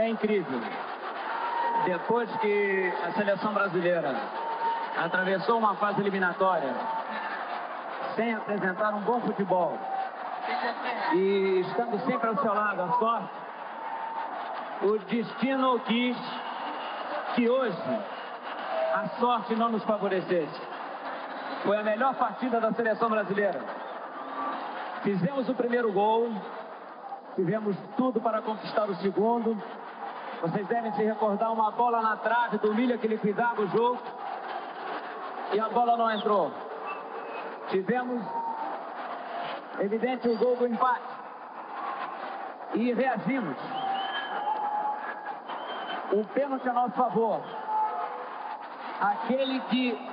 é incrível. Depois que a seleção brasileira atravessou uma fase eliminatória sem apresentar um bom futebol e estando sempre ao seu lado a sorte, o destino quis que hoje a sorte não nos favorecesse. Foi a melhor partida da seleção brasileira. Fizemos o primeiro gol, tivemos tudo para conquistar o segundo. Vocês devem se recordar uma bola na trave do Milha que liquidava o jogo e a bola não entrou. Tivemos, evidente, o gol do empate e reagimos. O pênalti a nosso favor. Aquele que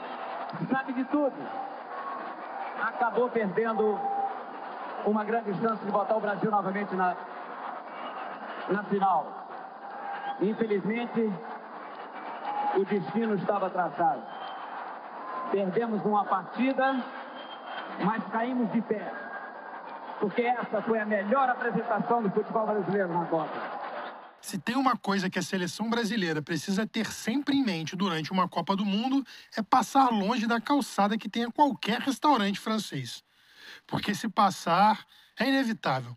sabe de tudo acabou perdendo uma grande chance de botar o Brasil novamente na, na final. Infelizmente, o destino estava traçado. Perdemos uma partida, mas caímos de pé. Porque essa foi a melhor apresentação do futebol brasileiro na Copa. Se tem uma coisa que a seleção brasileira precisa ter sempre em mente durante uma Copa do Mundo, é passar longe da calçada que tenha qualquer restaurante francês. Porque se passar, é inevitável.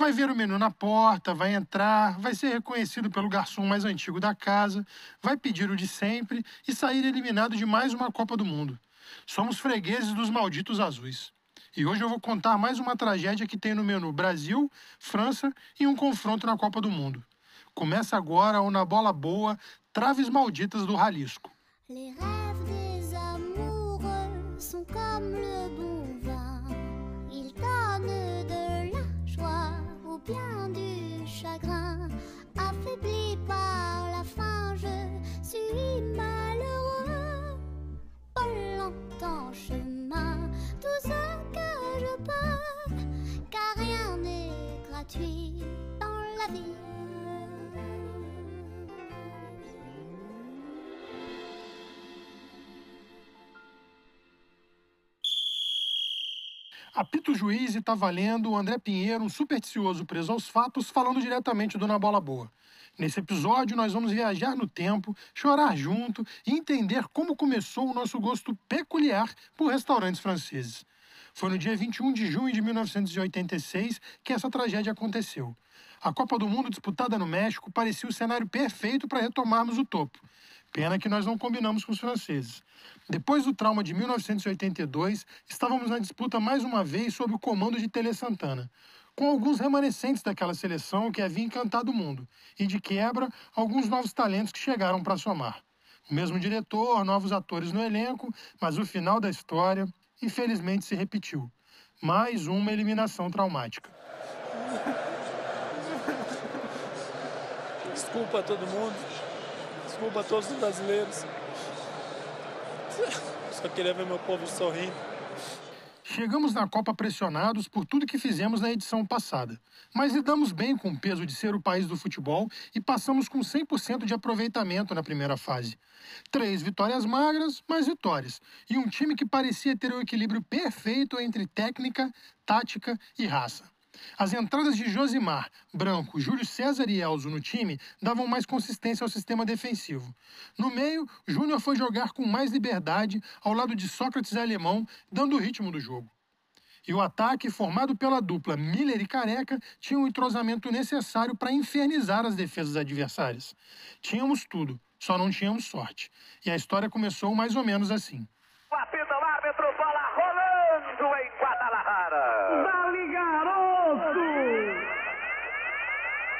Vai ver o menu na porta, vai entrar, vai ser reconhecido pelo garçom mais antigo da casa, vai pedir o de sempre e sair eliminado de mais uma Copa do Mundo. Somos fregueses dos malditos azuis. E hoje eu vou contar mais uma tragédia que tem no menu Brasil, França e um confronto na Copa do Mundo. Começa agora o Na Bola Boa, Traves Malditas do Jalisco. Les rêves des amoureux sont comme le bon du chagrin. Affaibli par la faim, je suis malheureux. Pas longtemps chemin, tout ce que je peux, car rien n'est gratuit dans la vie. Apito juiz e tá valendo o André Pinheiro, um supersticioso preso aos fatos, falando diretamente do Na Bola Boa. Nesse episódio, nós vamos viajar no tempo, chorar junto e entender como começou o nosso gosto peculiar por restaurantes franceses. Foi no dia 21 de junho de 1986 que essa tragédia aconteceu. A Copa do Mundo disputada no México parecia o cenário perfeito para retomarmos o topo. Pena que nós não combinamos com os franceses. Depois do trauma de 1982, estávamos na disputa mais uma vez sob o comando de Tele Santana, com alguns remanescentes daquela seleção que havia encantado o mundo, e de quebra, alguns novos talentos que chegaram para somar. O mesmo diretor, novos atores no elenco, mas o final da história, infelizmente, se repetiu. Mais uma eliminação traumática. Desculpa a todo mundo, desculpa a todos os brasileiros. Só queria ver meu povo sorrindo. Chegamos na Copa pressionados por tudo que fizemos na edição passada, mas lidamos bem com o peso de ser o país do futebol e passamos com 100% de aproveitamento na primeira fase. Três vitórias magras, mas vitórias, e um time que parecia ter o equilíbrio perfeito entre técnica, tática e raça. As entradas de Josimar, Branco, Júlio César e Elzo no time davam mais consistência ao sistema defensivo. No meio, Júnior foi jogar com mais liberdade ao lado de Sócrates e Alemão, dando o ritmo do jogo. E o ataque, formado pela dupla Miller e Careca, tinha o entrosamento necessário para infernizar as defesas adversárias. Tínhamos tudo, só não tínhamos sorte. E a história começou mais ou menos assim. Apita o árbitro, bola rolando em Guadalajara. Dali, garoto!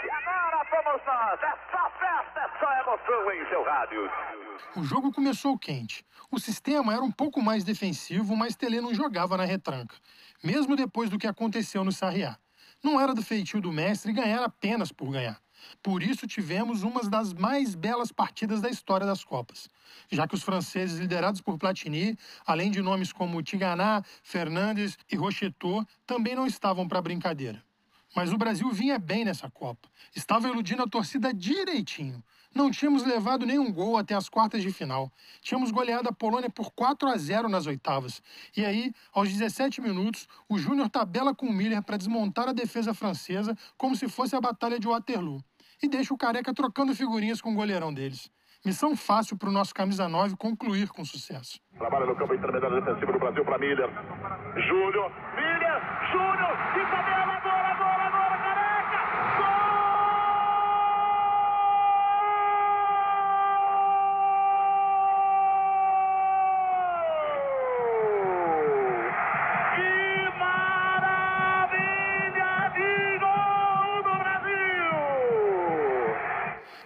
E agora É só festa, é só emoção em seu rádio. O jogo começou quente. O sistema era um pouco mais defensivo, mas Tele não jogava na retranca, mesmo depois do que aconteceu no Sarriá. Não era do feitio do mestre ganhar apenas por ganhar. Por isso tivemos uma das mais belas partidas da história das Copas, já que os franceses liderados por Platini, além de nomes como Tiganá, Fernandes e Rocheteau, também não estavam para brincadeira. Mas o Brasil vinha bem nessa Copa. Estava iludindo a torcida direitinho. Não tínhamos levado nenhum gol até as quartas de final. Tínhamos goleado a Polônia por 4 a 0 nas oitavas. E aí, aos 17 minutos, o Júnior tabela com o Miller para desmontar a defesa francesa como se fosse a Batalha de Waterloo. e deixa o Careca trocando figurinhas com o goleirão deles. Missão fácil para o nosso camisa 9 concluir com sucesso. Trabalha no campo intermediário defensivo do Brasil para Miller. Júnior. Miller. Júnior. De tabela.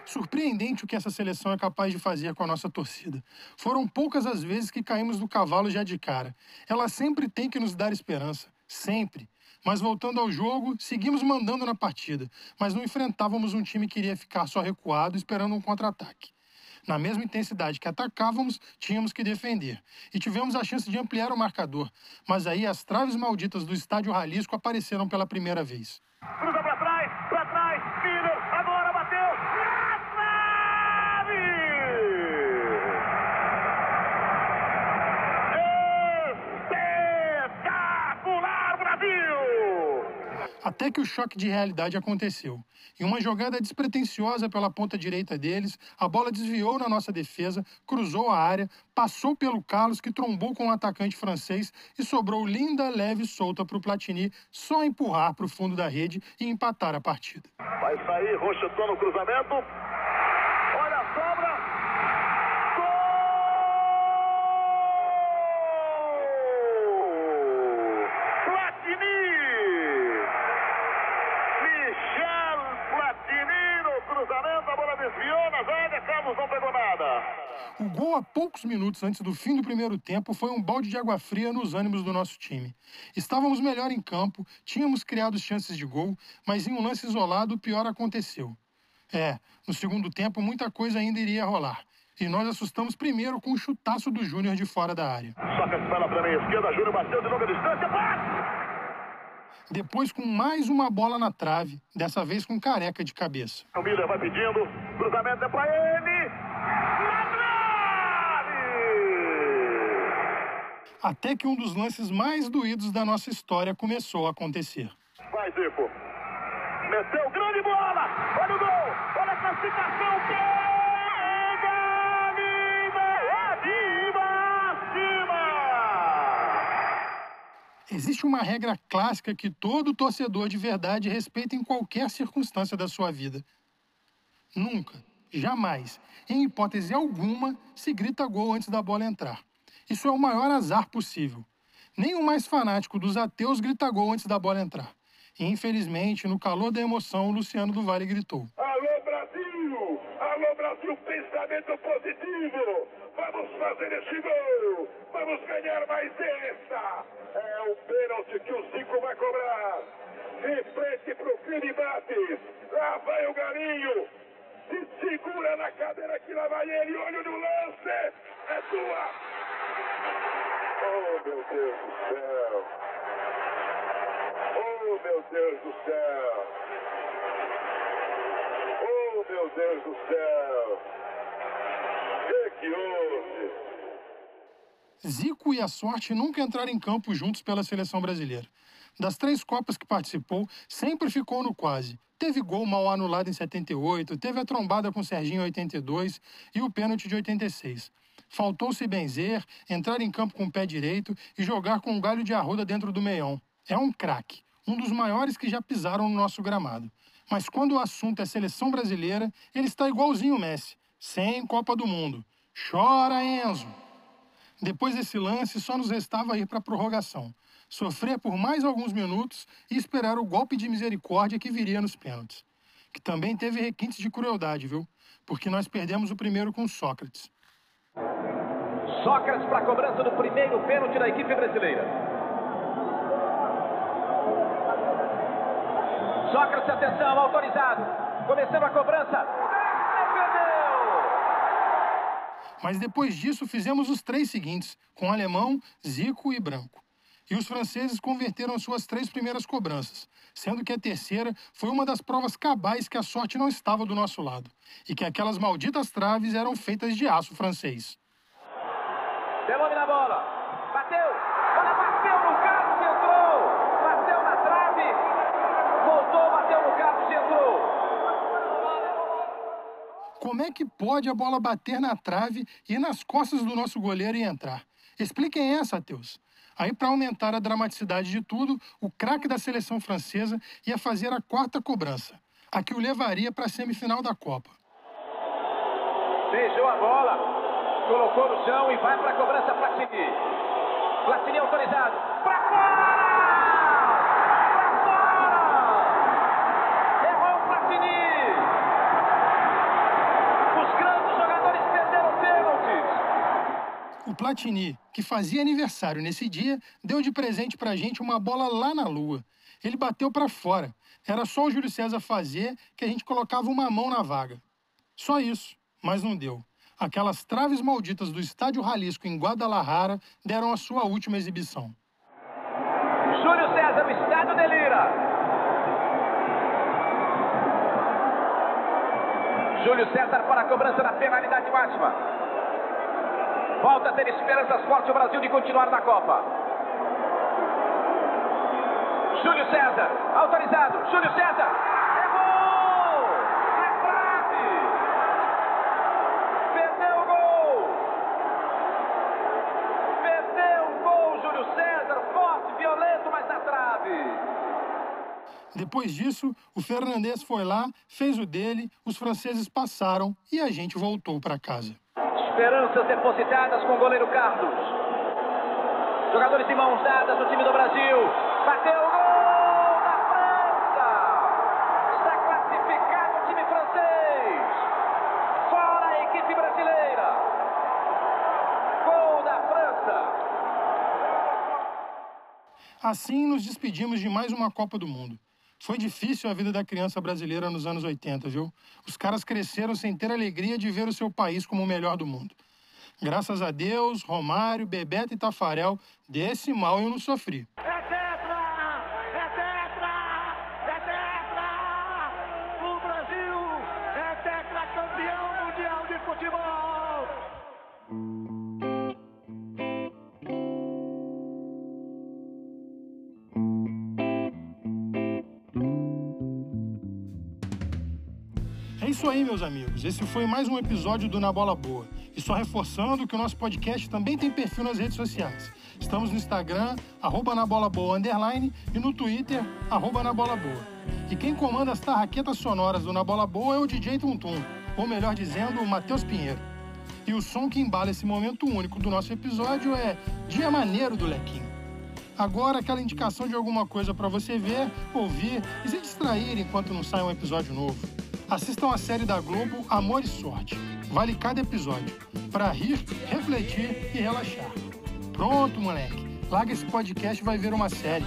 Surpreendente o que essa seleção é capaz de fazer com a nossa torcida. Foram poucas as vezes que caímos do cavalo já de cara. Ela sempre tem que nos dar esperança. Sempre. Mas voltando ao jogo, seguimos mandando na partida, mas não enfrentávamos um time que iria ficar só recuado esperando um contra-ataque. Na mesma intensidade que atacávamos, tínhamos que defender. E tivemos a chance de ampliar o marcador. Mas aí as traves malditas do estádio Jalisco apareceram pela primeira vez. Cruza pra trás, Miller, agora bateu, na trave! Espetacular, Brasil! Até que o choque de realidade aconteceu. Em uma jogada despretensiosa pela ponta direita deles, a bola desviou na nossa defesa, cruzou a área, passou pelo Carlos, que trombou com o atacante francês e sobrou linda, leve e solta para o Platini só empurrar para o fundo da rede e empatar a partida. Vai sair, Rocheton no cruzamento. Olha a sobra. Gol! Platini! Michel Platini no cruzamento. A bola desviou na zaga. Carlos não pegou nada. O gol a poucos minutos antes do fim do primeiro tempo foi um balde de água fria nos ânimos do nosso time. Estávamos melhor em campo, tínhamos criado chances de gol, mas em um lance isolado o pior aconteceu. É, no segundo tempo muita coisa ainda iria rolar. E nós assustamos primeiro com o chutaço do Júnior de fora da área. Sócrates vai lá pra meia esquerda. Júnior bateu de longa distância. Bate! Depois com mais uma bola na trave, dessa vez com careca de cabeça. O Miller vai pedindo. Cruzamento é pra ele. Na Até que um dos lances mais doídos da nossa história começou a acontecer. Vai, Zico. Meteu grande bola. Olha o gol. Olha a classificação. Acima. Existe uma regra clássica que todo torcedor de verdade respeita em qualquer circunstância da sua vida. Nunca, jamais, em hipótese alguma, se grita gol antes da bola entrar. Isso é o maior azar possível. Nem o mais fanático dos ateus grita gol antes da bola entrar. E, infelizmente, no calor da emoção, o Luciano do Vale gritou. Alô Brasil! Alô Brasil, pensamento positivo! Vamos fazer esse gol! Vamos ganhar mais esta! É o pênalti que o Zico vai cobrar! De frente pro Fini Bates! Lá vai o Galinho! Se segura na cadeira que lá vai ele! Olho no lance! É tua! Meu Deus do céu! Oh meu Deus do céu! Oh, meu Deus do céu! Que, que houve? Zico e a sorte nunca entraram em campo juntos pela seleção brasileira. Das três Copas que participou, sempre ficou no quase. Teve gol mal anulado em 78, teve a trombada com o Serginho em 82 e o pênalti de 86. Faltou se benzer, entrar em campo com o pé direito e jogar com um galho de arruda dentro do meião. É um craque, um dos maiores que já pisaram no nosso gramado. Mas quando o assunto é seleção brasileira, ele está igualzinho o Messi, sem Copa do Mundo. Chora, Enzo! Depois desse lance, só nos restava ir para a prorrogação, sofrer por mais alguns minutos e esperar o golpe de misericórdia que viria nos pênaltis. Que também teve requintes de crueldade, viu? Porque nós perdemos o primeiro com Sócrates. Sócrates para a cobrança do primeiro pênalti da equipe brasileira. Sócrates, atenção, autorizado. Começando a cobrança. Mas depois disso fizemos os três seguintes, com alemão, Zico e Branco. E os franceses converteram suas três primeiras cobranças, sendo que a terceira foi uma das provas cabais que a sorte não estava do nosso lado, e que aquelas malditas traves eram feitas de aço francês. Delome na bola. Bateu. Olha, bateu no Carlos, entrou. Bateu na trave. Voltou, bateu no Carlos, entrou. Como é que pode a bola bater na trave e ir nas costas do nosso goleiro e entrar? Expliquem essa, Teus. Aí, para aumentar a dramaticidade de tudo, o craque da seleção francesa ia fazer a quarta cobrança, a que o levaria para a semifinal da Copa. Beijou a bola, colocou no chão e vai para a cobrança Platini. Platini autorizado. Para fora! Para fora! Errou o Platini! Os grandes jogadores perderam pênaltis. O Platini, que fazia aniversário nesse dia, deu de presente pra gente uma bola lá na lua. Ele bateu para fora. Era só o Júlio César fazer que a gente colocava uma mão na vaga. Só isso, mas não deu. Aquelas traves malditas do Estádio Jalisco em Guadalajara deram a sua última exibição. Júlio César, o estádio delira. Júlio César para a cobrança da penalidade máxima. Volta a ter esperanças fortes o Brasil de continuar na Copa. Júlio César, autorizado. Júlio César, errou! Na trave! Perdeu o gol! Perdeu o gol, Júlio César, forte, violento, mas na trave. Depois disso, o Fernandes foi lá, fez o dele, os franceses passaram e a gente voltou para casa. Esperanças depositadas com o goleiro Carlos. Jogadores de mãos dadas do time do Brasil. Bateu o gol da França. Está classificado o time francês. Fora a equipe brasileira. Gol da França. Assim nos despedimos de mais uma Copa do Mundo. Foi difícil a vida da criança brasileira nos anos 80, viu? Os caras cresceram sem ter a alegria de ver o seu país como o melhor do mundo. Graças a Deus, Romário, Bebeto e Tafarel, desse mal eu não sofri. Meus amigos. Esse foi mais um episódio do Na Bola Boa. E só reforçando que o nosso podcast também tem perfil nas redes sociais. Estamos no Instagram, arroba na bola boa, underline, e no Twitter, arroba na bola boa. E quem comanda as tarraquetas sonoras do Na Bola Boa é o DJ Tuntum, ou melhor dizendo, o Matheus Pinheiro. E o som que embala esse momento único do nosso episódio é Dia Maneiro do Lequinho. Agora, aquela indicação de alguma coisa para você ver, ouvir e se distrair enquanto não sai um episódio novo. Assistam a série da Globo Amor e Sorte. Vale cada episódio. Para rir, refletir e relaxar. Pronto, moleque. Larga esse podcast e vai ver uma série.